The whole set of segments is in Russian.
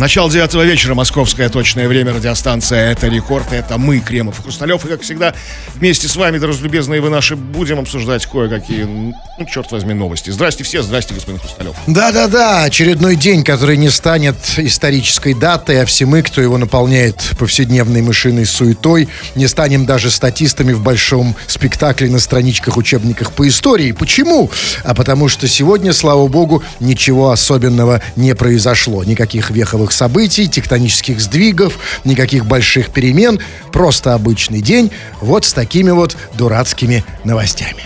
Начало девятого вечера, московское точное время, радиостанция «Это рекорд», это мы, Кремов и Хрусталев, и, как всегда, вместе с вами, друзья любезные вы наши, будем обсуждать кое-какие, ну, черт возьми, новости. Здрасте все, здрасте, господин Хрусталев. Да-да-да, очередной день, который не станет исторической датой, а все мы, кто его наполняет повседневной мышиной суетой, не станем даже статистами в большом спектакле на страничках учебниках по истории. Почему? А потому что сегодня, слава богу, ничего особенного не произошло. Никаких веховых событий, тектонических сдвигов, никаких больших перемен. Просто обычный день вот с такими вот дурацкими новостями.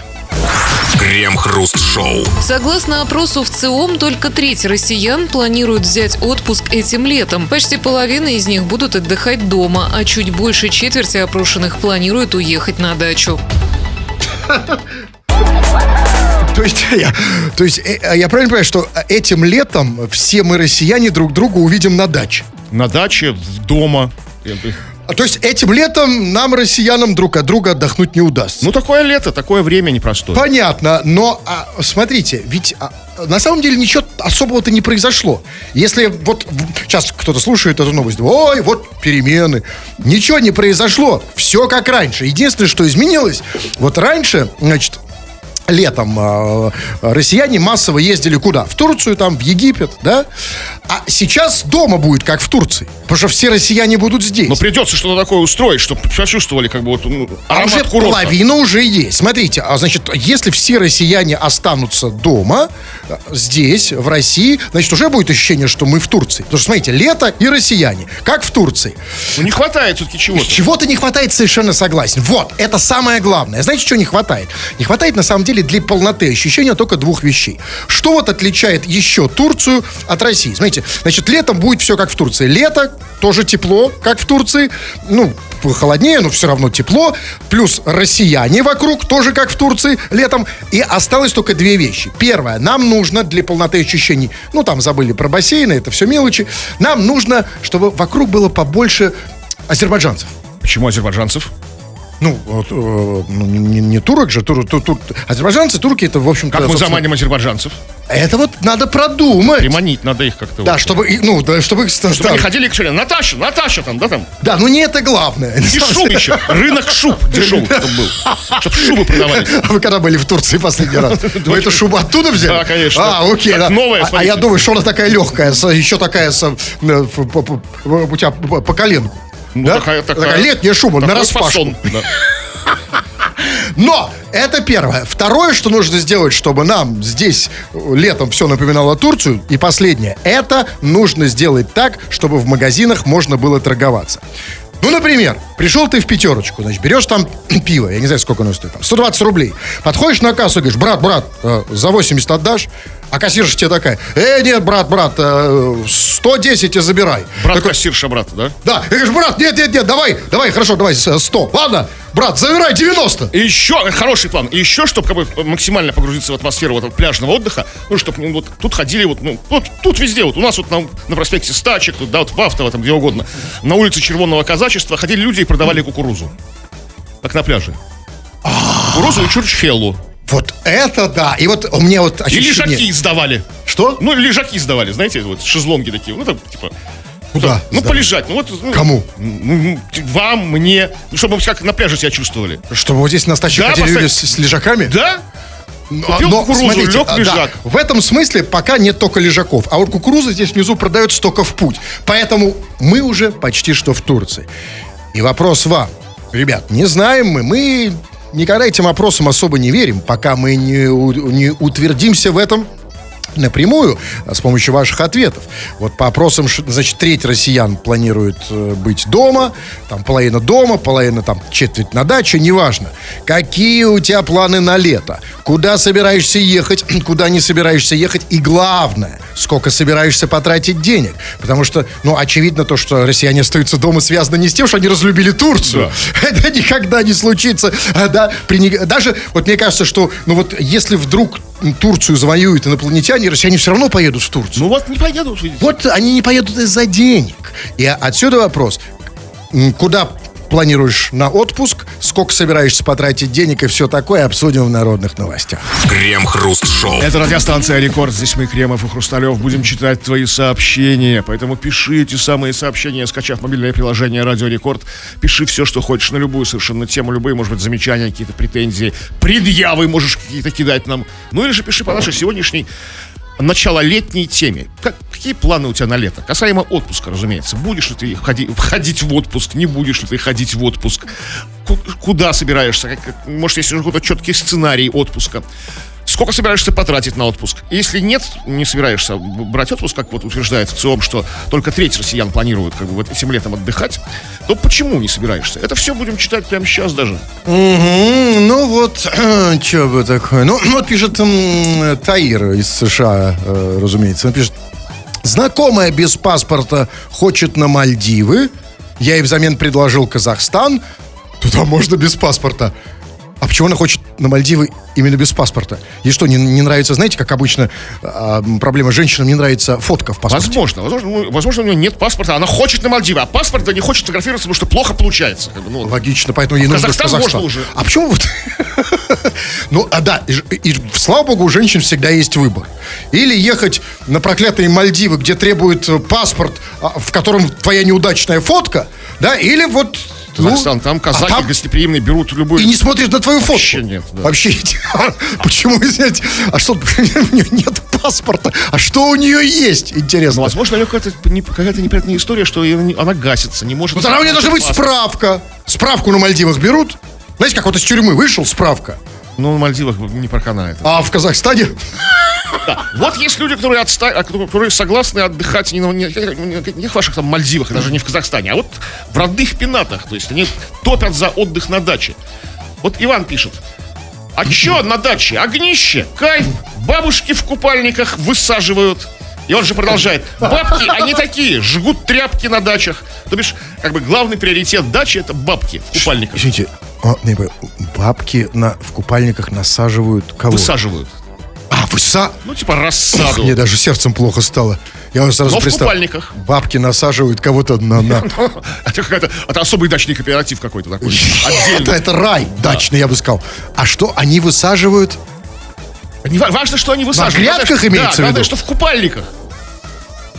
Крем-хруст-шоу. Согласно опросу в ЦИОМ, только треть россиян планируют взять отпуск этим летом. Почти половина из них будут отдыхать дома, а чуть больше четверти опрошенных планируют уехать на дачу. То есть, я, то есть э, я правильно понимаю, что этим летом все мы, россияне, друг друга увидим на даче? На даче, дома. А, То есть этим летом нам, россиянам, друг от друга отдохнуть не удастся. Ну, такое лето, такое время непростое. Понятно, но а, смотрите, ведь а, на самом деле ничего особого-то не произошло. Если вот сейчас кто-то слушает эту новость, ой, вот перемены, ничего не произошло, все как раньше. Единственное, что изменилось, вот раньше, значит, летом э, россияне массово ездили куда? В Турцию, там, в Египет, да? А сейчас дома будет, как в Турции. Потому что все россияне будут здесь. Но придется что-то такое устроить, чтобы почувствовали как бы вот ну, А уже курорта. половина уже есть. Смотрите, а значит, если все россияне останутся дома, э, здесь, в России, значит, уже будет ощущение, что мы в Турции. Потому что, смотрите, лето и россияне, как в Турции. Ну, не хватает все-таки чего-то. Чего-то не хватает, совершенно согласен. Вот, это самое главное. Знаете, чего не хватает? Не хватает, на самом деле, для полноты ощущения только двух вещей. Что вот отличает еще Турцию от России? Смотрите, значит, летом будет все как в Турции. Лето, тоже тепло, как в Турции. Ну, холоднее, но все равно тепло. Плюс россияне вокруг, тоже как в Турции летом. И осталось только две вещи. Первое, нам нужно для полноты ощущений, ну, там забыли про бассейны, это все мелочи. Нам нужно, чтобы вокруг было побольше азербайджанцев. Почему азербайджанцев? Ну, вот, э, ну, не, не- турок же, тур, тур- тур- азербайджанцы, турки, это, в общем-то... Как мы заманим азербайджанцев? Это вот надо продумать. Приманить надо их как-то. Да, вот. чтобы, ну, да, чтобы их... Чтобы они ста- ходили к шире. Наташа, Наташа там, да, там. Да, ну не это главное. И шуб еще. Рынок шуб дешевых, чтобы был. Чтобы шубы продавались. А вы когда были в Турции последний раз? Вы эту шубу оттуда взяли? Да, конечно. А, окей. Да. новая, А- я думаю, что она такая легкая, еще такая э, у тебя по коленку. Ну, Да? такая, такая, Такая летняя шуба, на распашку. Но это первое. Второе, что нужно сделать, чтобы нам здесь летом все напоминало Турцию, и последнее, это нужно сделать так, чтобы в магазинах можно было торговаться. Ну, например, пришел ты в пятерочку, значит, берешь там пиво, я не знаю, сколько оно стоит, там, 120 рублей. Подходишь на кассу и говоришь, брат, брат, э, за 80 отдашь? А кассирша тебе такая, э, нет, брат, брат, э, 110 и забирай. Брат Такой, кассирша брата, да? да, я говорю, брат, нет, нет, нет, давай, давай, хорошо, давай, с- 100. Ладно, брат, забирай 90. И еще, э, хороший план, и еще, чтобы как бы максимально погрузиться в атмосферу вот пляжного отдыха, ну, чтобы вот тут ходили вот, ну, вот тут везде, вот у нас вот на, на проспекте Стачек, тут, да, вот в Автово, там где угодно, на улице Червонного Казачества ходили люди и продавали кукурузу. Как на пляже. Кукурузу и чурчхеллу. Вот это да. И вот у меня вот И ощущение... лежаки сдавали. Что? Ну, лежаки сдавали, знаете, вот шезлонги такие. Ну, там, типа, Куда? ну, сдавали? полежать. Ну, вот, ну, Кому? ну, ну, вам, мне, ну, чтобы как на пляже себя чувствовали. Чтобы вот здесь на стаче Да, ходили люди поставь- с, с лежаками? Да? Но, Купил кукурузу, лег а, лежак. в этом смысле пока нет только лежаков. А вот кукуруза здесь внизу продается только в путь. Поэтому мы уже почти что в Турции. И вопрос вам. Ребят, не знаем мы, мы никогда этим опросам особо не верим, пока мы не, не утвердимся в этом напрямую а с помощью ваших ответов. Вот по опросам, значит, треть россиян планирует э, быть дома, там половина дома, половина там четверть на даче, неважно. Какие у тебя планы на лето? Куда собираешься ехать, куда не собираешься ехать? И главное, сколько собираешься потратить денег? Потому что, ну, очевидно то, что россияне остаются дома, связано не с тем, что они разлюбили Турцию. Это никогда не случится. Да, при Даже, вот мне кажется, что, ну вот, если вдруг Турцию завоюют инопланетяне, россияне все равно поедут в Турцию. Ну вот не поедут, видите. Вот они не поедут из-за денег. И отсюда вопрос. Куда планируешь на отпуск, сколько собираешься потратить денег и все такое, обсудим в народных новостях. Крем-хруст-шоу. Это радиостанция «Рекорд». Здесь мы, Кремов и Хрусталев, будем читать твои сообщения. Поэтому пиши эти самые сообщения, скачав мобильное приложение «Радио Рекорд». Пиши все, что хочешь, на любую совершенно тему, любые, может быть, замечания, какие-то претензии, предъявы можешь какие-то кидать нам. Ну или же пиши по нашей сегодняшней начало летней теме. Как, какие планы у тебя на лето? Касаемо отпуска, разумеется. Будешь ли ты ходи, ходить в отпуск, не будешь ли ты ходить в отпуск? Ку- куда собираешься? Как- может, есть уже какой-то четкий сценарий отпуска? Сколько собираешься потратить на отпуск? Если нет, не собираешься брать отпуск, как вот утверждает ЦИОМ, что только треть россиян планируют как бы вот этим летом отдыхать, то почему не собираешься? Это все будем читать прямо сейчас даже. Мгм, ну вот, что бы такое. Ну, вот пишет м, Таир из США, э, разумеется. Он пишет, знакомая без паспорта хочет на Мальдивы. Я ей взамен предложил Казахстан. Туда можно без паспорта. А почему она хочет на Мальдивы именно без паспорта? Ей что, не, не нравится, знаете, как обычно а, м, проблема женщинам, не нравится фотка в паспорте? Возможно, возможно, возможно, у нее нет паспорта, она хочет на Мальдивы, а паспорта не хочет фотографироваться, потому что плохо получается. Как бы, ну, Логично, поэтому ей в нужно Казахстан Казахстан. можно уже. А почему вот... Ну, а да, и, и слава богу, у женщин всегда есть выбор. Или ехать на проклятые Мальдивы, где требуют э, паспорт, а, в котором твоя неудачная фотка, да, или вот... ну, Казахстан, там а казахи там гостеприимные берут любую... и не смотрят на твою фотку. Вообще нет, да. Вообще нет. Почему, извините, а что, у нее нет паспорта? А что у нее есть, интересно? Ну, возможно, у нее какая-то, какая-то неприятная история, что она гасится, не может... Ну, тогда у нее должна быть Паспорт. справка. Справку на Мальдивах берут. Знаете, как вот из тюрьмы вышел, справка. Ну, на Мальдивах не проканает. А в Казахстане Да. Вот есть люди, которые, отста... а, которые согласны отдыхать не, на- не, не- в ваших там Мальдивах, даже не в Казахстане, а вот в родных пенатах. То есть они топят за отдых на даче. Вот Иван пишет. А чё на даче? Огнище, кайф, бабушки в купальниках высаживают. И он же продолжает. Бабки, они такие, жгут тряпки на дачах. То бишь, как бы главный приоритет дачи это бабки в купальниках. Извините, бабки на, в купальниках насаживают кого? Высаживают. А, выса... Ну, типа рассаду. Мне даже сердцем плохо стало. Я сразу Но в представил. купальниках. Бабки насаживают кого-то на... на... Это какая-то, это особый дачный кооператив какой-то такой. Это, Отдельно. это рай дачный, я бы сказал. А что, они высаживают? Не ва- важно, что они высаживают. грядках Главное, имеется в да, главное, виду? что в купальниках.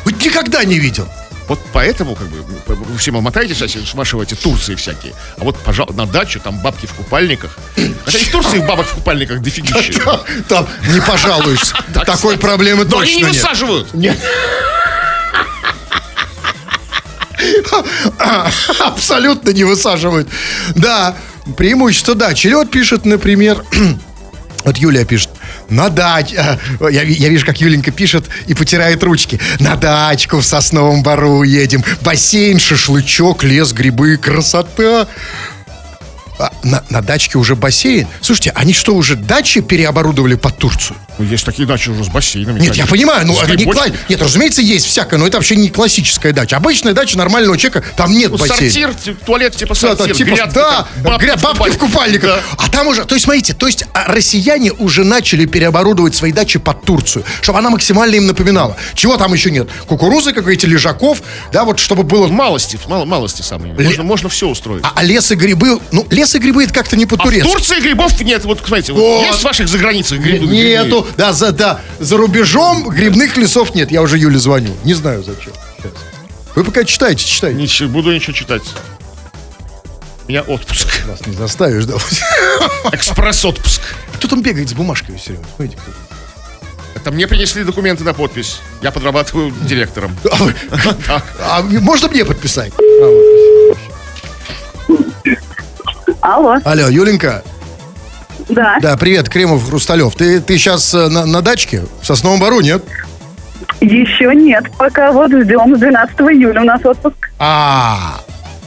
Вот никогда не видел. Вот поэтому, как бы, вы все мотаетесь, а смашиваете Турции всякие. А вот, пожалуйста, на дачу там бабки в купальниках. Хотя и в Турции бабок в купальниках дофигища. Там, там не пожалуешься. Такой проблемы Но они не точно нет. высаживают. Абсолютно не высаживают. Да, преимущество дачи. Вот пишет, например, вот Юлия пишет, на дач... а, Я, я вижу, как Юленька пишет и потирает ручки. На дачку в Сосновом Бару едем. Бассейн, шашлычок, лес, грибы, красота. А, на, на дачке уже бассейн. Слушайте, они что, уже дачи переоборудовали под Турцию? Ну, есть такие дачи уже с бассейнами. Нет, я конечно. понимаю, ну это не кла- Нет, разумеется, есть всякое, но это вообще не классическая дача. Обычная дача нормального человека, там нет Ну, бассейна. сортир, ти- туалет типа сортир, да, типа, грядки, да, там, гря- бабки в купальниках. Да. А там уже, то есть, смотрите, то есть а, россияне уже начали переоборудовать свои дачи под Турцию, чтобы она максимально им напоминала. Чего там еще нет? Кукурузы, как эти лежаков, да, вот чтобы было... Малости, мало, малости самые. Можно, можно все устроить. А, а лес и грибы, ну, лес и грибы это как-то не А в по-турецки. Турции грибов нет. Вот, смотрите, вот Вот. есть в ваших заграницах грибы? Нету, да, за, да, за рубежом грибных лесов нет. Я уже Юле звоню. Не знаю зачем. Вы пока читайте, читайте. Ничего, буду ничего читать. У меня отпуск. Нас не заставишь, да. Экспресс-отпуск. Кто там бегает с бумажкой все время? Смотрите, кто. Это мне принесли документы на подпись. Я подрабатываю директором. А, вы- а можно мне подписать? А, вот, спасибо. Алло, Алло, Юленька. да. Да, привет, Кремов, Хрусталев. Ты, ты сейчас на, на дачке? В Сосновом Бару, нет? Еще нет, пока вот ждем. С 12 июля у нас отпуск. А,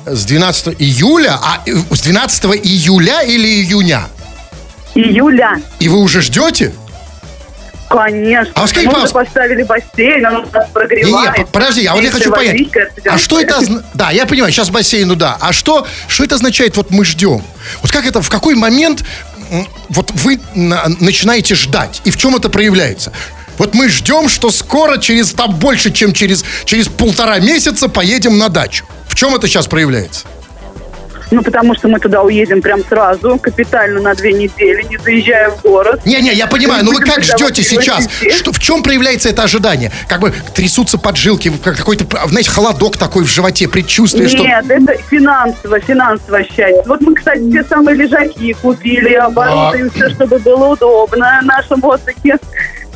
с 12 июля? А э, с 12 июля или июня? Июля. И вы уже ждете? Конечно. А скажи, Мы поставили бассейн, он у нас прогревает. не, подожди, а вот я хочу понять. А что это... Да, я понимаю, сейчас бассейну, да. А что, что это означает, вот мы ждем? Вот как это, в какой момент вот вы на- начинаете ждать? И в чем это проявляется? Вот мы ждем, что скоро, через там больше, чем через, через полтора месяца поедем на дачу. В чем это сейчас проявляется? Ну, потому что мы туда уедем прям сразу, капитально на две недели, не заезжая в город. Не-не, я понимаю, но вы как ждете сейчас? Что, в чем проявляется это ожидание? Как бы трясутся поджилки, как какой-то, знаете, холодок такой в животе, предчувствие, что... Нет, это финансово, финансово счастье. Вот мы, кстати, все самые лежаки купили, оборудуем все, чтобы было удобно в нашем отдыхе,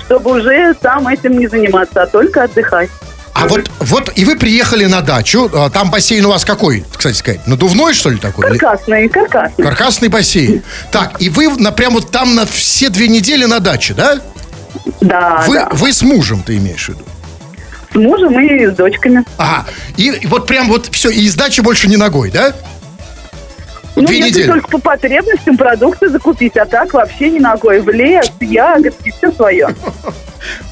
чтобы уже там этим не заниматься, а только отдыхать. А вот, вот и вы приехали на дачу, а, там бассейн у вас какой, кстати сказать, надувной, что ли, такой? Каркасный, каркасный. Каркасный бассейн. Так, и вы на, прям вот там на все две недели на даче, да? Да, Вы, да. вы с мужем, ты имеешь в виду? С мужем и с дочками. Ага. И, и вот прям вот все, и из дачи больше не ногой, да? Ну, Две если недели. только по потребностям продукты закупить, а так вообще не ногой. В лес, ягодки, все свое.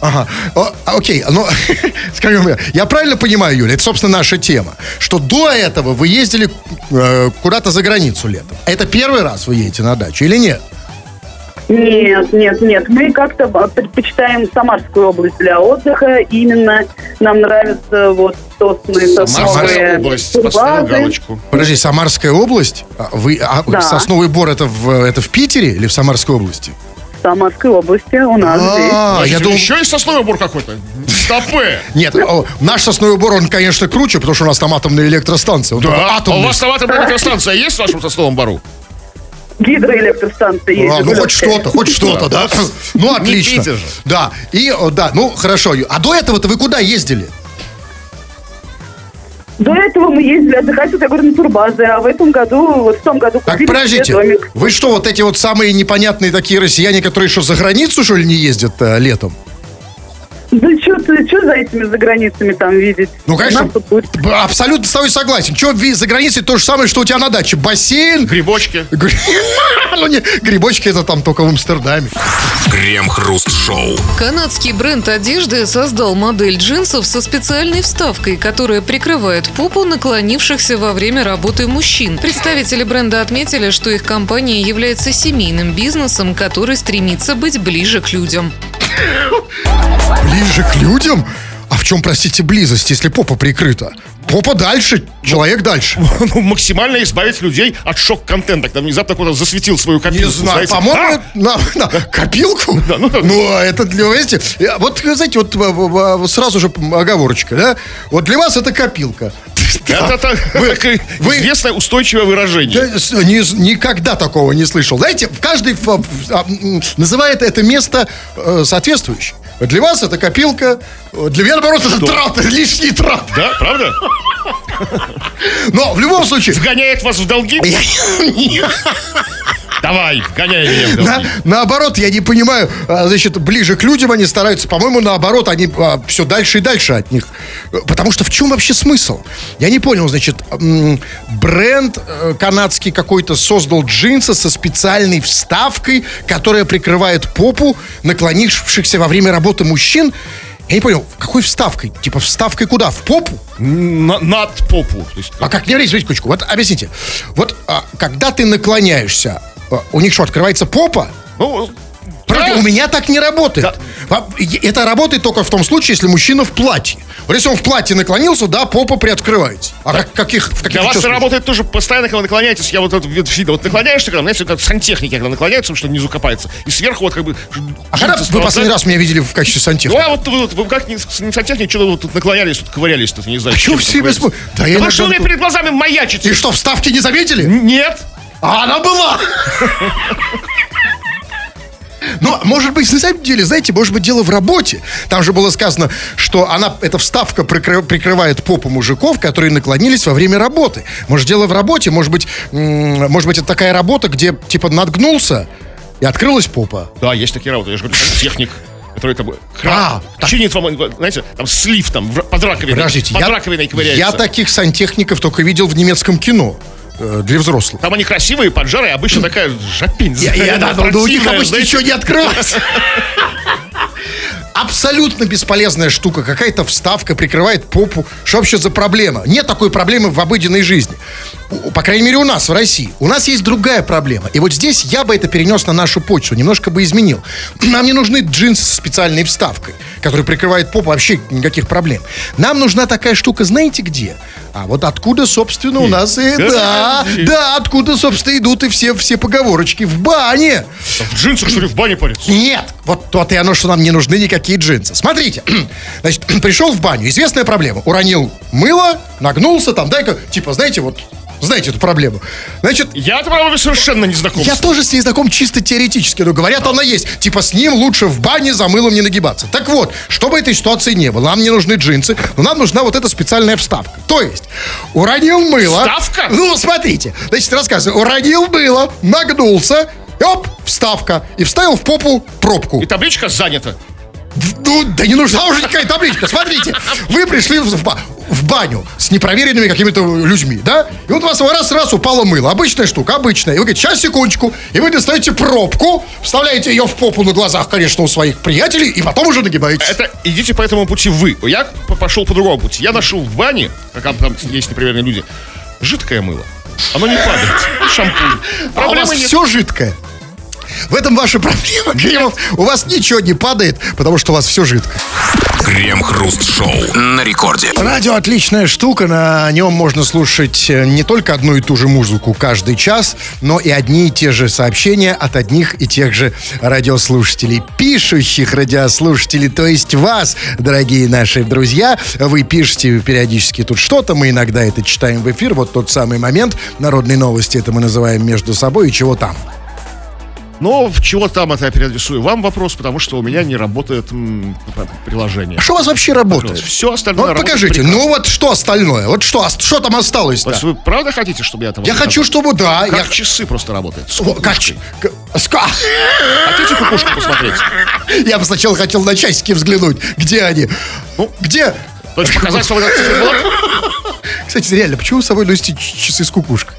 Ага. О, окей, ну, скажем, я правильно понимаю, Юля, это, собственно, наша тема, что до этого вы ездили э, куда-то за границу летом. Это первый раз вы едете на дачу или нет? Нет, нет, нет. Мы как-то а, предпочитаем Самарскую область для отдыха. Именно нам нравится вот сосны, Самарская сосновые область, поставил галочку. Подожди, Самарская область? А Вы, а, Да. Сосновый бор это в, это в Питере или в Самарской области? Самарской области у нас здесь. А, я Подождите, думал... Еще есть сосновый бор какой-то? Стопы! Нет, наш сосновый бор, он, конечно, круче, потому что у нас там атомная электростанция. Да. А у вас там атомная электростанция есть в вашем сосновом бору? Гидроэлектростанция есть. А, ну хоть что-то, хоть что-то, да? Ну, отлично. Да, и, да, ну, хорошо. А до этого-то вы куда ездили? До этого мы ездили отдыхать, вот я говорю, на турбазы, а в этом году, вот в том году Так, купили подождите, себе домик. вы что, вот эти вот самые непонятные такие россияне, которые что, за границу, что ли, не ездят э, летом? Да что что за этими за грницами там видеть? Ну, конечно, абсолютно с тобой согласен. Че, за границей то же самое, что у тебя на даче. Бассейн, Грибочки. гри- ну, не, грибочки это там только в Амстердаме. Крем-хруст-шоу. Канадский бренд одежды создал модель джинсов со специальной вставкой, которая прикрывает попу наклонившихся во время работы мужчин. Представители бренда отметили, что их компания является семейным бизнесом, который стремится быть ближе к людям. Ближе к людям? А в чем, простите, близость, если попа прикрыта? Попа дальше, человек дальше. Ну, максимально избавить людей от шок-контента. Когда внезапно кто-то засветил свою Не копилку. знаю, знаете. по-моему, А? на, на копилку. Да, ну, ну, а это для, знаете, э, вот, знаете, вот э, сразу же оговорочка, да? Вот для вас это копилка. Это, это Вы- такое вы- известное устойчивое выражение. С- ни- никогда такого не слышал. Знаете, в ф- а, называет это место э, соответствующее. Для вас это копилка, для меня, наоборот, это трат, лишний трат. Да, правда? Но в любом случае, Вгоняет вас в долги? Давай, вгоняй меня в на- наоборот, я не понимаю, а, значит, ближе к людям они стараются, по-моему, наоборот, они все дальше и дальше от них. Потому что в чем вообще смысл? Я не понял, значит, бренд э, канадский какой-то создал джинсы со специальной вставкой, которая прикрывает попу наклонившихся во время работы мужчин. Я не понял, какой вставкой? Типа вставкой куда? В попу? На- над попу. То есть, А как не смотрите, секундочку, вот объясните. Вот а, когда ты наклоняешься, а, у них что, открывается попа? ну, Правда, да. у меня так не работает. И- Это работает только в том случае, если мужчина в платье. Вот если он в платье наклонился, да, попа приоткрывается. А как, каких, в каких Для вас это работает тоже постоянно, когда вы наклоняетесь. Я вот этот вид видел. Вот наклоняешься, когда, знаете, как сантехники, когда наклоняются, что внизу копается. И сверху вот как бы... А когда вы последний раз меня видели в качестве Ну, сантехника? а вот вы, вот, вы как не, не сантехник, что вы вот тут наклонялись, тут ковырялись, тут не знаю. А чем вы себе Да я Да вы иногда что, у меня перед глазами маячите? И что, вставки не заметили? Нет. А она была! Но, может быть, на самом деле, знаете, может быть, дело в работе. Там же было сказано, что она, эта вставка прикры- прикрывает попу мужиков, которые наклонились во время работы. Может, дело в работе, может быть, может быть, это такая работа, где, типа, надгнулся и открылась попа. Да, есть такие работы. Я же говорю, сантехник, который там А, кран, чинит вам, знаете, там слив там в- под раковиной. Подождите, под я, раковиной ковыряется. я таких сантехников только видел в немецком кино для взрослых. Там они красивые, поджарые, обычно такая жопень. Я, я, да, ну, у них противная, обычно знаете. ничего не открывается. Абсолютно бесполезная штука. Какая-то вставка прикрывает попу. Что вообще за проблема? Нет такой проблемы в обыденной жизни. По крайней мере, у нас, в России. У нас есть другая проблема. И вот здесь я бы это перенес на нашу почву. Немножко бы изменил. Нам не нужны джинсы со специальной вставкой, которые прикрывает попу. Вообще никаких проблем. Нам нужна такая штука, знаете где? А вот откуда, собственно, у нас и... Да, да, откуда, собственно, идут и все, все поговорочки. В бане. В джинсах, что ли, в бане париться? Нет, вот то-то и оно, что нам не нужны никакие джинсы. Смотрите, значит, пришел в баню, известная проблема. Уронил мыло, нагнулся там, дай-ка, типа, знаете, вот, знаете эту проблему. Значит, Я, правда, совершенно не знаком. я тоже с ней знаком чисто теоретически, но говорят, она есть. Типа с ним лучше в бане за мылом не нагибаться. Так вот, чтобы этой ситуации не было, нам не нужны джинсы, но нам нужна вот эта специальная вставка. То есть, уронил мыло. Вставка? Ну, смотрите. Значит, рассказываю. Уронил мыло, нагнулся, и оп, вставка. И вставил в попу пробку. И табличка занята. Ну, да не нужна уже никакая табличка. Смотрите, вы пришли в, в в баню с непроверенными какими-то людьми, да? И вот у вас раз-раз упало мыло. Обычная штука, обычная. И вы говорите, сейчас, секундочку. И вы достаете пробку, вставляете ее в попу на глазах, конечно, у своих приятелей, и потом уже нагибаетесь. Это идите по этому пути вы. Я пошел по другому пути. Я нашел в бане, как там, есть непроверенные люди, жидкое мыло. Оно не падает. Шампунь. А у вас Проблемы нет. все жидкое. В этом ваша проблема, Кремов. У вас ничего не падает, потому что у вас все жидкое. Крем-хруст-шоу на рекорде. Радио отличная штука, на нем можно слушать э, не только одну и ту же музыку каждый час, но и одни и те же сообщения от одних и тех же радиослушателей, пишущих радиослушателей, то есть вас, дорогие наши друзья. Вы пишете периодически тут что-то, мы иногда это читаем в эфир, вот тот самый момент, народные новости, это мы называем между собой, и чего там. Но в чего там это я переадресую вам вопрос, потому что у меня не работает м, приложение. Что у вас вообще работает? Все остальное Вот покажите, прекрасно. ну вот что остальное? Вот что, что там осталось То есть вы правда хотите, чтобы я это вам Я хочу, чтобы, да, Как я... часы просто работают. С О, Как, ска- Хотите кукушку посмотреть? Я бы сначала хотел на часики взглянуть. Где они? Ну, где? То есть показать этот циферблат? Кстати, реально, почему вы с собой носите часы с кукушкой?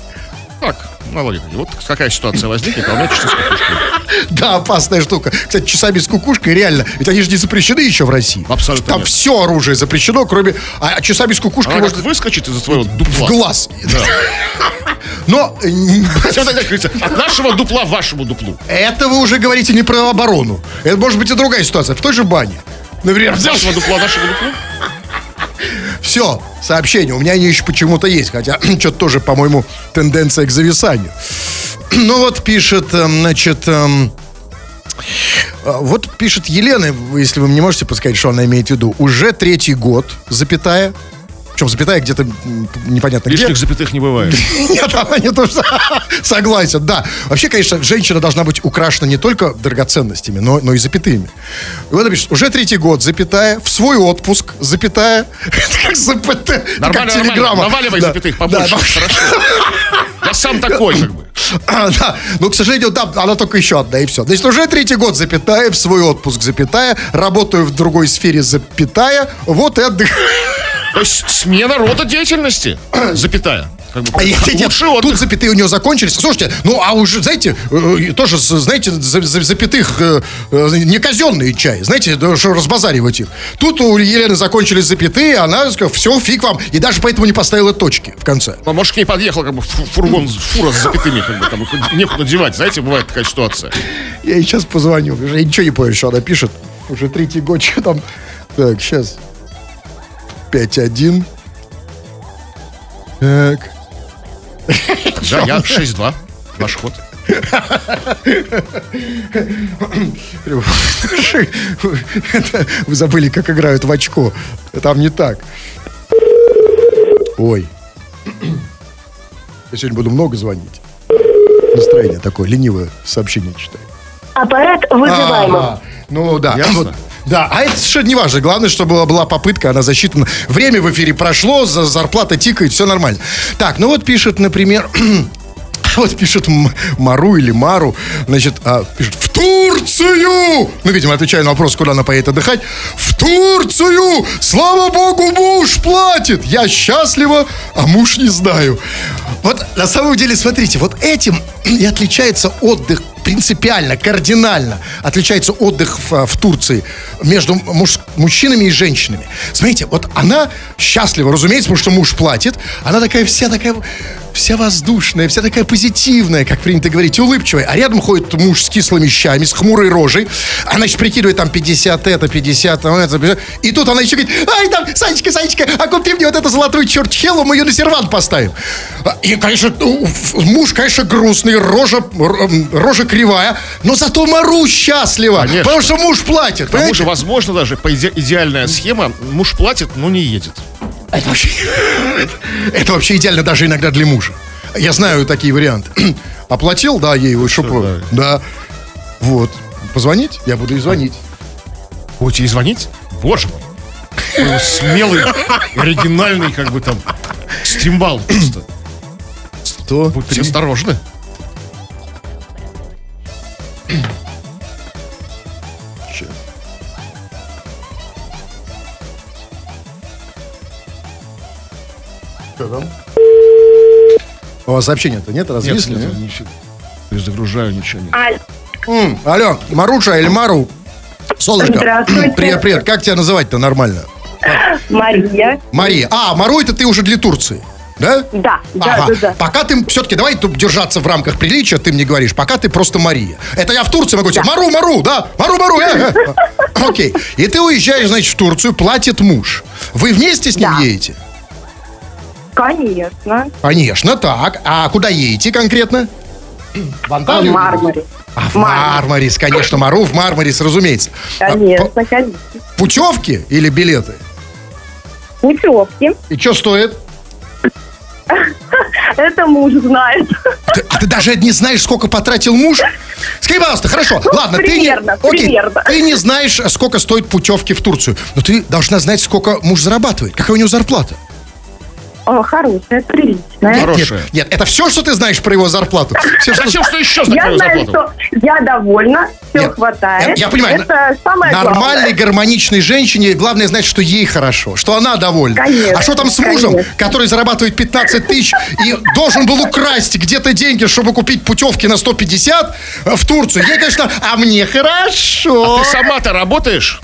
Так, Володя, вот какая ситуация возникнет, а у меня часы с кукушкой. Да, опасная штука. Кстати, часами с кукушкой реально. Ведь они же не запрещены еще в России. Абсолютно Там нет. все оружие запрещено, кроме... А, а часами с кукушкой Она как выскочит из-за своего в дупла. глаз. Но э, от нашего дупла вашему дуплу. это вы уже говорите не про оборону. Это может быть и другая ситуация. В той же бане. Например, От нашего дупла нашему дуплу. Все, сообщения. У меня они еще почему-то есть, хотя что-то тоже, по-моему, тенденция к зависанию. Ну вот пишет, эм, значит, эм, э, вот пишет Елена, если вы мне можете подсказать, что она имеет в виду, уже третий год, запятая, причем запятая где-то непонятно где. Лишних запятых не бывает. Нет, она не то, что... Согласен, да. Вообще, конечно, женщина должна быть украшена не только драгоценностями, но, но и запятыми. И вот пишет, уже третий год, запятая, в свой отпуск, запятая. Это как как Нормально, нормально. телеграмма. Наваливай Да, запятых побольше. да. Хорошо. Я сам такой, как бы. А, да. Но, к сожалению, да, она только еще одна, и все. Значит, уже третий год, запятая, в свой отпуск, запятая, работаю в другой сфере, запятая, вот и отдыхаю. То есть смена рода деятельности. Запятая. Как бы, нет, лучший отдых. тут запятые у нее закончились. Слушайте, ну а уже, знаете, э, тоже, с- знаете, за- за- запятых э, э, не казенные чай, знаете, что разбазаривать их. Тут у Елены закончились запятые, она сказала, все, фиг вам. И даже поэтому не поставила точки в конце. А Может, к ней подъехал как бы фу- фургон, фура с запятыми, как бы, там, их некуда девать. Знаете, бывает такая ситуация. Я ей сейчас позвоню. Я ничего не понял, что она пишет. Уже третий год, что там. Так, сейчас. 5-1. Так. Да, я 6-2. Ваш ход. Вы забыли, как играют в очко. Там не так. Ой. Я сегодня буду много звонить. Настроение такое, ленивое сообщение читаю. Аппарат вызываемый. Ага. Ну да. Ясно. Вот. Да, а это совершенно не важно. Главное, чтобы была, была попытка, она засчитана. Время в эфире прошло, за- зарплата тикает, все нормально. Так, ну вот пишет, например, вот пишет Мару или Мару, значит, а, пишет в Турцию! Ну, видимо, отвечая на вопрос, куда она поедет отдыхать. В Турцию! Слава богу, муж платит! Я счастлива, а муж не знаю. Вот на самом деле, смотрите, вот этим и отличается отдых принципиально, кардинально отличается отдых в, в Турции между муж- мужчинами и женщинами. Смотрите, вот она счастлива, разумеется, потому что муж платит. Она такая вся такая вся воздушная, вся такая позитивная, как принято говорить, улыбчивая. А рядом ходит муж с кислыми щами, с хмурой рожей. Она еще прикидывает там 50 это, 50 там это, 50. И тут она еще говорит, ай, там, Санечка, Санечка, а купи мне вот эту золотую чертхелу, мы ее на сервант поставим. И, конечно, ну, муж, конечно, грустный, рожа, рожа кривая, но зато Мару счастлива, Конечно. потому что муж платит. К тому понимаете? же, возможно, даже по иде- идеальная схема, муж платит, но не едет. Это вообще, это вообще идеально даже иногда для мужа. Я знаю такие варианты. Оплатил, да, ей, вот, чтоб, да. Вот. Позвонить? Я буду и звонить. Будете ей звонить? Боже мой. Смелый, оригинальный, как бы там, стимбал просто. Сто Будьте три. осторожны. У вас сообщения-то нет? Нет, Развисли? нет, нет? ничего. Перезагружаю, ничего нет. Аль, М, алло, Маруша или Мару? Солнышко. Здравствуйте. Привет, привет. Как тебя называть-то нормально? Мария. Мария. А, Мару это ты уже для Турции. Да? Да, да, Ага. да, да. Пока ты все-таки давай тут держаться в рамках приличия, ты мне говоришь, пока ты просто Мария. Это я в Турции могу тебе. Мару, Мару, да? Мару, Мару. э, э. Окей. И ты уезжаешь, значит, в Турцию, платит муж. Вы вместе с ним Да. едете? Конечно. Конечно, так. А куда едете конкретно? В В Анталию? Мармаре. А, в Мармарис, конечно, Мару в Мармарис, разумеется. А, Конечно, конечно. Путевки или билеты? Путевки. И что стоит? Это муж знает. Ты- а ты даже не знаешь, сколько потратил муж? Скажи, пожалуйста, хорошо, ладно, примерно, ты не, окей, примерно. ты не знаешь, сколько стоит путевки в Турцию, но ты должна знать, сколько муж зарабатывает, какая у него зарплата. О, хорошая, приличная. Хорошая. Нет, нет, это все, что ты знаешь про его зарплату. Все, что- Зачем что еще знать Я про знаю, зарплату? что я довольна, все Нет, хватает. Я, я понимаю, Это самое нормальной главное. гармоничной женщине главное знать, что ей хорошо, что она довольна. Конечно, а что там с мужем, конечно. который зарабатывает 15 тысяч и должен был украсть где-то деньги, чтобы купить путевки на 150 в Турцию? Ей, конечно, а мне хорошо. Ты сама-то работаешь?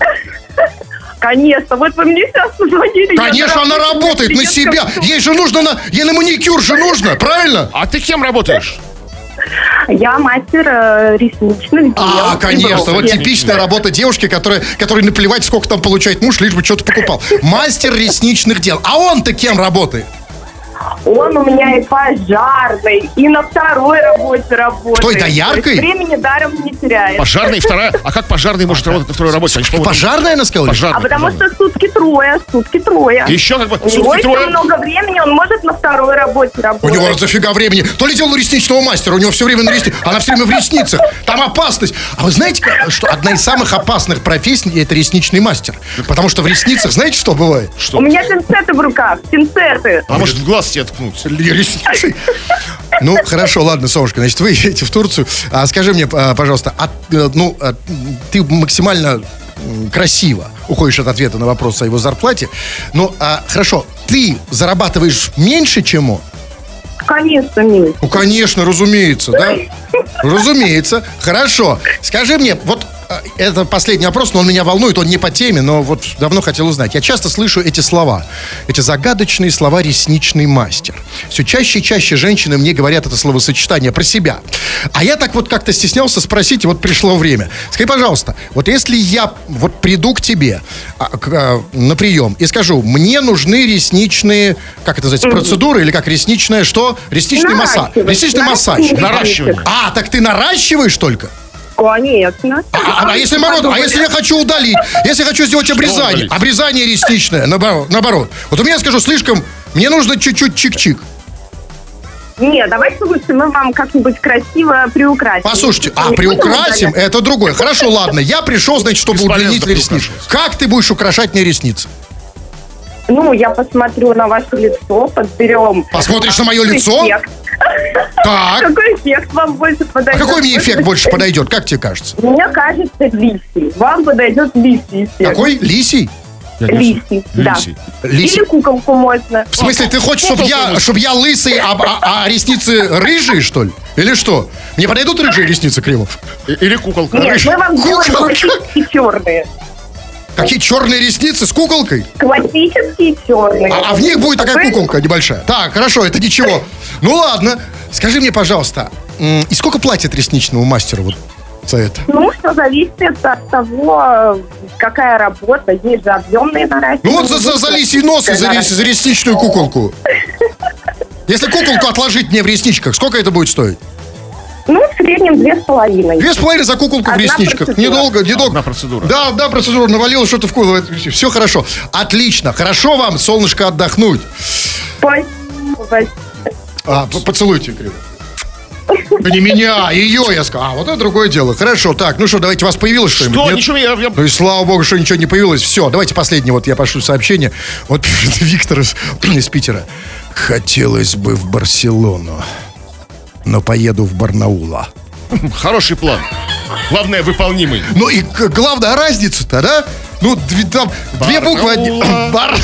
Конечно, вот вы мне сейчас позвонили. Конечно, она работает на себя. Ей же нужно на... Ей на маникюр же нужно, правильно? А ты кем работаешь? Я мастер э, ресничных дел. А, конечно, вот типичная работа девушки, которая, которой наплевать, сколько там получает муж, лишь бы что-то покупал. Мастер ресничных дел. А он-то кем работает? Он у меня и пожарный, и на второй работе работает. Кто, дояркой? То есть Времени даром не теряет. Пожарный, вторая. А как пожарный может работать на второй работе? Они по-моему, Пожарная, она сказала? Пожарный. А потому пожарный. что сутки трое, сутки трое. Еще как бы У него сутки еще трое. много времени, он может на второй работе У работать. него зафига времени. То ли дело у ресничного мастера, у него все время на ресницах. Она все время в ресницах. Там опасность. А вы знаете, что одна из самых опасных профессий это ресничный мастер? Потому что в ресницах, знаете, что бывает? У меня пинцеты в руках, пинцеты. А может в глаз тебе ткнуть? Ресницы. Ну, хорошо, ладно, Солнышко, значит, вы едете в Турцию. А скажи мне, а, пожалуйста, а, э, ну, а, ты максимально красиво уходишь от ответа на вопрос о его зарплате. Ну, а, хорошо, ты зарабатываешь меньше, чем он? Конечно, милый. Ну, конечно, разумеется, да? Разумеется. Хорошо. Скажи мне, вот это последний вопрос, но он меня волнует, он не по теме, но вот давно хотел узнать. Я часто слышу эти слова, эти загадочные слова «ресничный мастер». Все чаще и чаще женщины мне говорят это словосочетание про себя. А я так вот как-то стеснялся спросить, и вот пришло время. Скажи, пожалуйста, вот если я вот приду к тебе а, к, а, на прием и скажу, мне нужны ресничные, как это называется, процедуры или как ресничное что? Ресничный массаж. Ресничный массаж. Наращивание. А, так ты наращиваешь только? Конечно. А, а если наоборот, а если я хочу удалить, если я хочу сделать обрезание, удалить? обрезание ресничное, наоборот, наоборот. Вот у меня, скажу, слишком, мне нужно чуть-чуть чик-чик. Нет, давайте лучше мы вам как-нибудь красиво приукрасим. Послушайте, а Не приукрасим, это другое. Хорошо, ладно, я пришел, значит, чтобы удлинить ресницы. Как ты будешь украшать мне ресницы? Ну, я посмотрю на ваше лицо, подберем. Посмотришь на мое какой лицо? эффект. Так, Какой эффект вам больше а подойдет? какой мне эффект больше подойдет, как тебе кажется? Мне кажется, лисий. Вам подойдет лисий эффект. Какой? Лисий? Лисий, да. Лисий. Или куколку можно. В смысле, ты хочешь, чтобы я, чтобы я лысый, а, а- а ресницы рыжие, что ли? Или что? Мне подойдут рыжие ресницы, Кремов? Или куколка. Нет, мы вам сделаем черные. Какие черные ресницы с куколкой? Классические черные. А, а в них будет такая куколка небольшая. Так, хорошо, это ничего. Ну ладно. Скажи мне, пожалуйста, и сколько платят ресничному мастеру вот за это? Ну, все зависит от того, какая работа. Есть же объемные наращивания. Ну вот за, за, за лисий нос и за, рес- за ресничную куколку. Если куколку отложить мне в ресничках, сколько это будет стоить? Ну, в среднем две с половиной. Две с половиной за куколку в Одна ресничках. процедура. Недолго, недолго. Одна процедура. Да, да, процедура. Навалилось что-то в голову. Все хорошо. Отлично. Хорошо вам, солнышко, отдохнуть. Спасибо. А, поцелуйте, Криво. Да не меня, ее я сказал. А, вот это другое дело. Хорошо, так, ну что, давайте, у вас появилось что-нибудь? Что? Нет? Ничего, я, я- Ну и слава богу, что ничего не появилось. Все, давайте последнее. Вот я пошлю сообщение. Вот пишет Виктор из, из Питера. Хотелось бы в Барселону, но поеду в Барнаула. Хороший план. Главное, выполнимый. Ну и главная разница-то, да? Ну, там две буквы. одни- Барнаула. Бар...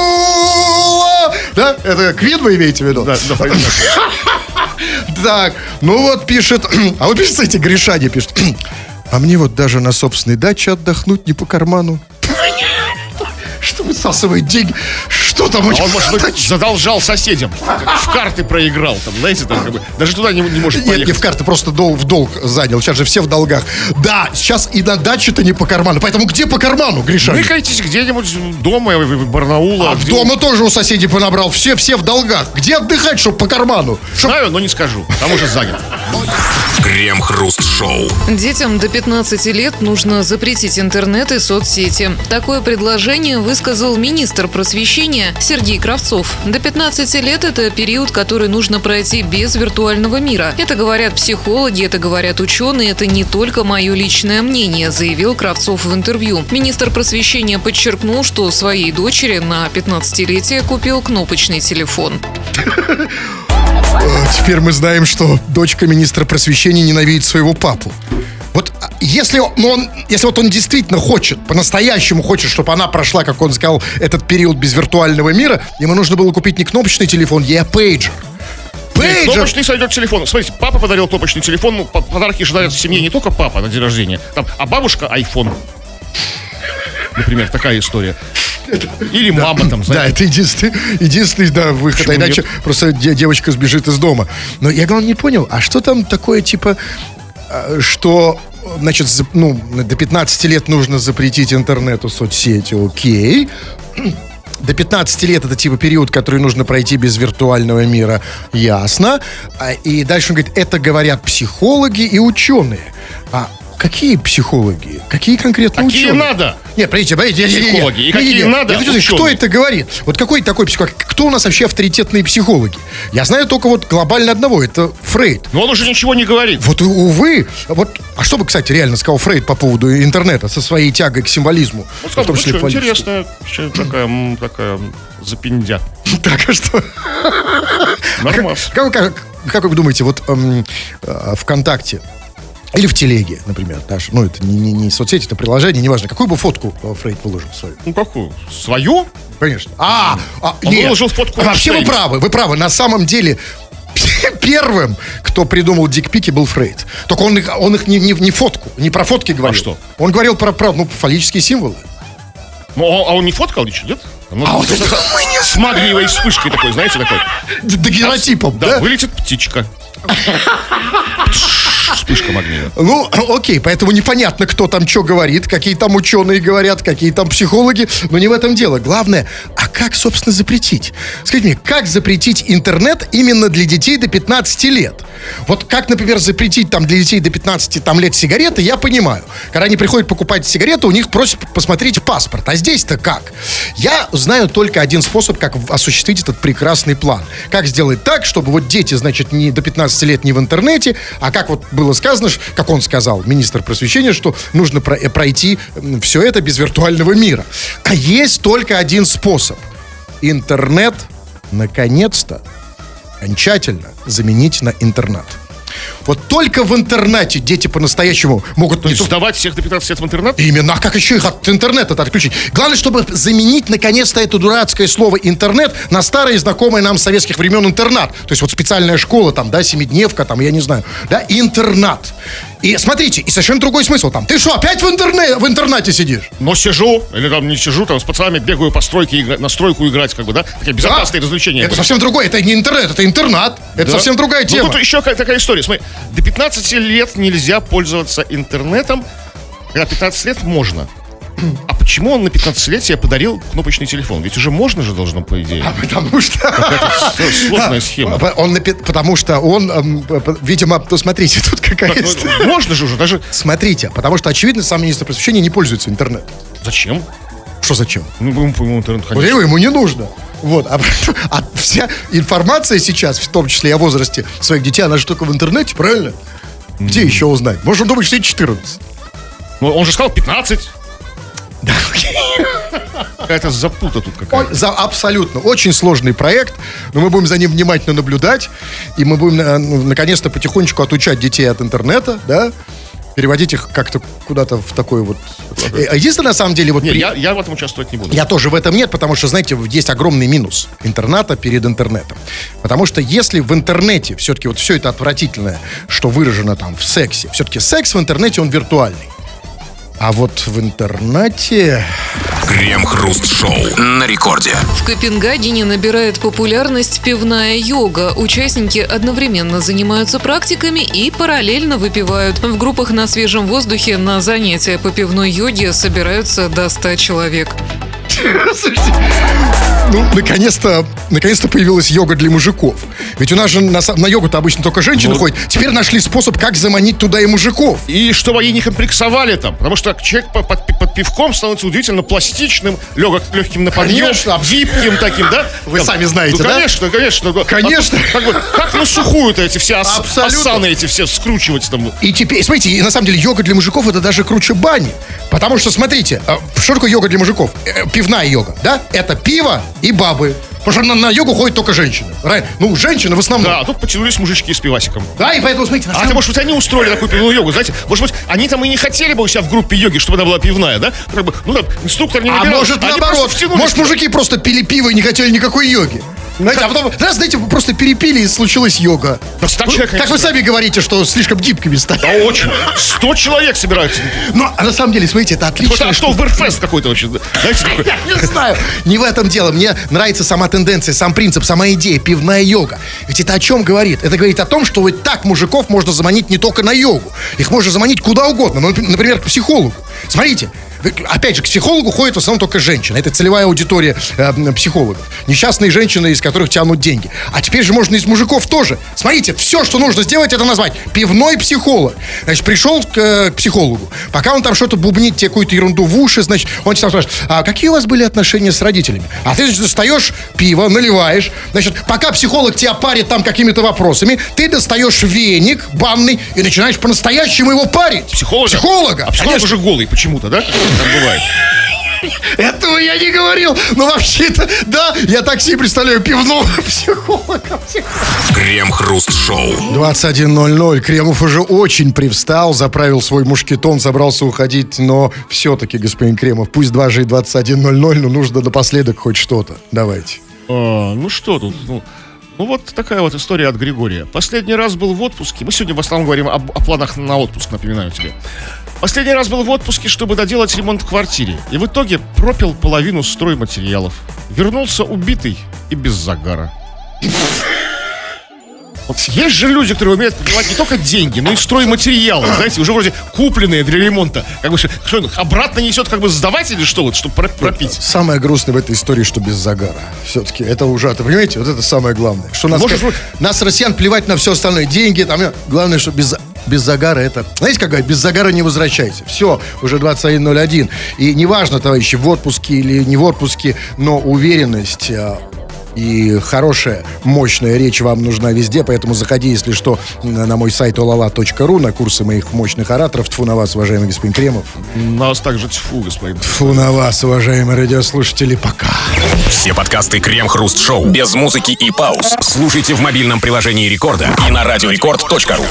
Барнаула! Да? Это Квин вы имеете в виду? Да, да. Так, ну вот пишет, а вот пишет, кстати, Гришаня пишет, а мне вот даже на собственной даче отдохнуть не по карману. Что высасывает деньги? Что там А он, может быть, задолжал соседям. В карты проиграл. Там, знаете, там, как бы, даже туда не, не может Нет, не поехать. в карты, просто дол- в долг занял. Сейчас же все в долгах. Да, сейчас и на даче-то не по карману. Поэтому где по карману, Гришаня? Выкайтесь где-нибудь дома, в- в Барнаула. А в где- дома тоже у соседей понабрал. Все, все в долгах. Где отдыхать, чтобы по карману? Чтоб- Знаю, но не скажу. Там уже занят. Крем-хруст-шоу. Детям до 15 лет нужно запретить интернет и соцсети. Такое предложение высказал министр просвещения Сергей Кравцов. До 15 лет это период, который нужно пройти без виртуального мира. Это говорят психологи, это говорят ученые, это не только мое личное мнение, заявил Кравцов в интервью. Министр просвещения подчеркнул, что своей дочери на 15-летие купил кнопочный телефон. Теперь мы знаем, что дочка министра просвещения ненавидит своего папу. А, если он, если вот он действительно хочет, по-настоящему хочет, чтобы она прошла, как он сказал, этот период без виртуального мира, ему нужно было купить не кнопочный телефон, а пейджер. Пейджер! Кнопочный сойдет телефон. Смотрите, папа подарил кнопочный телефон. Ну, по- подарки же дарят в семье не только папа на день рождения, там, а бабушка iPhone. Например, такая история. Или мама там, Да, знаете. это единственный, единственный да, выход. Почему А иначе просто де- девочка сбежит из дома. Но я, главное, не понял, а что там такое, типа, э, что, значит, ну, до 15 лет нужно запретить интернету, соцсети, окей. До 15 лет это типа период, который нужно пройти без виртуального мира, ясно. А, И дальше он говорит, это говорят психологи и ученые. А какие психологи? Какие конкретно Какие ученые? надо? Нет, подождите, подождите. Психологи. И какие надо Я хочу сказать, ученые? это говорит? Вот какой такой психолог? Кто у нас вообще авторитетные психологи? Я знаю только вот глобально одного, это Фрейд. Но он уже ничего не говорит. Вот, увы, вот, а что бы, кстати, реально сказал Фрейд по поводу интернета со своей тягой к символизму? Ну, в сказал, том ну, что, вообще такая, такая запиндя. Так, а что? Нормально. Как, вы- как, как вы думаете, вот эм, э, ВКонтакте или в Телеге, например, даже, ну, это не, не, не соцсети, это приложение, неважно, какую бы фотку э, Фрейд выложил свою? Ну, какую? Свою? Конечно. А, а Он нет. выложил фотку А Вообще вы правы, вы правы. На самом деле первым, кто придумал дикпики, был Фрейд. Только он их, он их не, не, не фотку, не про фотки говорил. что? Он говорил про, про ну, фаллические символы. Ну, а а он не фоткал ничего, нет? Ну, А вот это с- магниевой вспышкой такой, знаете, такой. Дагеротипом, Да, да? вылетит птичка. Вспышка магниевая. Ну, окей, поэтому непонятно, кто там что говорит, какие там ученые говорят, какие там психологи, но не в этом дело. Главное, а как, собственно, запретить? Скажите мне, как запретить интернет именно для детей до 15 лет? Вот как, например, запретить там для детей до 15 там, лет сигареты, я понимаю. Когда они приходят покупать сигареты, у них просят посмотреть паспорт. А здесь-то как? Я знаю только один способ, как осуществить этот прекрасный план. Как сделать так, чтобы вот дети, значит, не до 15 лет не в интернете, а как вот было сказано, как он сказал, министр просвещения, что нужно э, пройти все это без виртуального мира. А есть только один способ. Интернет, наконец-то, окончательно заменить на интернет. Вот только в интернете дети по-настоящему могут... То- сдавать всех до 15 лет в интернет? Именно, а как еще их от интернета отключить? Главное, чтобы заменить наконец-то это дурацкое слово интернет на старые знакомые нам с советских времен интернат. То есть вот специальная школа там, да, семидневка там, я не знаю, да, интернат. И смотрите, и совершенно другой смысл там. Ты что, опять в, интерне- в интернате сидишь? Но сижу, или там не сижу, там с пацанами бегаю по стройке, игра- на стройку играть, как бы, да? Такие безопасные Да. развлечения. Это совсем другое, это не интернет, это интернат. Это Да. совсем другая Ну, тема. тут еще такая история. Смотри, до 15 лет нельзя пользоваться интернетом, когда 15 лет можно. А почему он на 15 лет себе подарил кнопочный телефон? Ведь уже можно же должно, по идее. А потому что... Сложная схема. Он, напи- потому что он, эм, видимо, ну, смотрите, тут какая ну, история. Можно же уже, даже... Смотрите, потому что, очевидно, сам министр просвещения не пользуется интернетом. Зачем? Что зачем? Ну, ему, ему интернет, Вот конечно. ему, ему не нужно. Вот. А, а вся информация сейчас, в том числе и о возрасте своих детей, она же только в интернете, правильно? Где еще узнать? Может, он думает, что ей 14. Ну, он же сказал 15. Какая-то запута тут какая-то. за, абсолютно. Очень сложный проект, но мы будем за ним внимательно наблюдать. И мы будем, э, ну, наконец-то, потихонечку отучать детей от интернета, да? Переводить их как-то куда-то в такой вот... Э, Единственное, на самом деле, вот... Не, при- я, я в этом участвовать не буду. Я тоже в этом нет, потому что, знаете, есть огромный минус интерната перед интернетом. Потому что если в интернете все-таки вот все это отвратительное, что выражено там в сексе, все-таки секс в интернете, он виртуальный. А вот в интернете... Крем-хруст-шоу на рекорде. В Копенгагене набирает популярность пивная йога. Участники одновременно занимаются практиками и параллельно выпивают. В группах на свежем воздухе на занятия по пивной йоге собираются до 100 человек. Слушайте, ну, наконец-то, наконец-то появилась йога для мужиков. Ведь у нас же на, на йогу-то обычно только женщины ходят. Теперь нашли способ, как заманить туда и мужиков. И чтобы они не комплексовали там. Потому что человек по- под, пи- под пивком становится удивительно пластичным, легок, легким на подъем, Конечно. гибким таким, да? Вы Там, сами знаете, ну, да? конечно, конечно. Конечно. А, как, бы, как на сухую-то эти все ос- осаны эти все скручивать там. И теперь, смотрите, и на самом деле йога для мужиков это даже круче бани. Потому что, смотрите, а, что такое йога для мужиков? Э, Пивная йога, да? Это пиво и бабы. Потому что на, на йогу ходят только женщины. Ну, женщины в основном. Да, а тут потянулись мужички с пивасиком. Да, и поэтому, смотрите, на А самом ты, может быть, они устроили такую пивную йогу, знаете? Может быть, они там и не хотели бы у себя в группе йоги, чтобы она была пивная, да? Как бы, ну, там, инструктор не А набирал, может, они наоборот, может, мужики просто пили пиво и не хотели никакой йоги. Знаете, а потом, раз, знаете, вы просто перепили и случилась йога. Просто так Ну, человек, как вы сами говорите, что слишком гибкими стали. Да очень. Сто человек собираются. Но а на самом деле, смотрите, это отлично. а что, Берфест какой-то вообще. да? Знаете, такой. Я не знаю. Не в этом дело. Мне нравится сама тенденция, сам принцип, сама идея, пивная йога. Ведь это о чем говорит? Это говорит о том, что вот так мужиков можно заманить не только на йогу. Их можно заманить куда угодно. Ну, например, к психологу. Смотрите, Опять же, к психологу ходят в основном только женщины. Это целевая аудитория э, психологов. Несчастные женщины, из которых тянут деньги. А теперь же можно из мужиков тоже. Смотрите, все, что нужно сделать, это назвать пивной психолог. Значит, пришел к, э, к психологу. Пока он там что-то бубнит, тебе какую-то ерунду в уши, значит, он тебя спрашивает, а какие у вас были отношения с родителями? А ты, значит, достаешь пиво, наливаешь. Значит, пока психолог тебя парит там какими-то вопросами, ты достаешь веник банный и начинаешь по-настоящему его парить. Психолога? Психолога. А психолог конечно. уже голый почему-то, да? Так бывает. Этого я не говорил. Но вообще-то, да, я так себе представляю пивного психолога. Крем-хруст-шоу. 21.00. Кремов уже очень привстал, заправил свой мушкетон, собрался уходить, но все-таки, господин Кремов, пусть даже и 21.00, но нужно напоследок хоть что-то. Давайте. А, ну что тут? Ну, ну вот такая вот история от Григория. Последний раз был в отпуске. Мы сегодня в основном говорим об- о планах на отпуск, напоминаю тебе. Последний раз был в отпуске, чтобы доделать ремонт в квартире. И в итоге пропил половину стройматериалов. Вернулся убитый и без загара. Есть же люди, которые умеют поднимать не только деньги, но и стройматериалы, знаете, уже вроде купленные для ремонта. Как бы, что, обратно несет как бы сдавать или что, вот, чтобы про- пропить? Самое грустное в этой истории, что без загара. Все-таки это ужасно. Понимаете, вот это самое главное. Что нас, Может как- нас, россиян, плевать на все остальное. Деньги, там, главное, что без, без загара это... Знаете, как говорят, без загара не возвращайся. Все, уже 21.01. И неважно, товарищи, в отпуске или не в отпуске, но уверенность, э, И хорошая, мощная речь вам нужна везде, поэтому заходи, если что, на мой сайт olala.ru, на курсы моих мощных ораторов. Тфу на вас, уважаемый господин Кремов. Нас также тьфу, господин. Фу на вас, уважаемые радиослушатели, пока. Все подкасты Крем-Хруст-Шоу без музыки и пауз слушайте в мобильном приложении Рекорда и на радиорекорд.ру.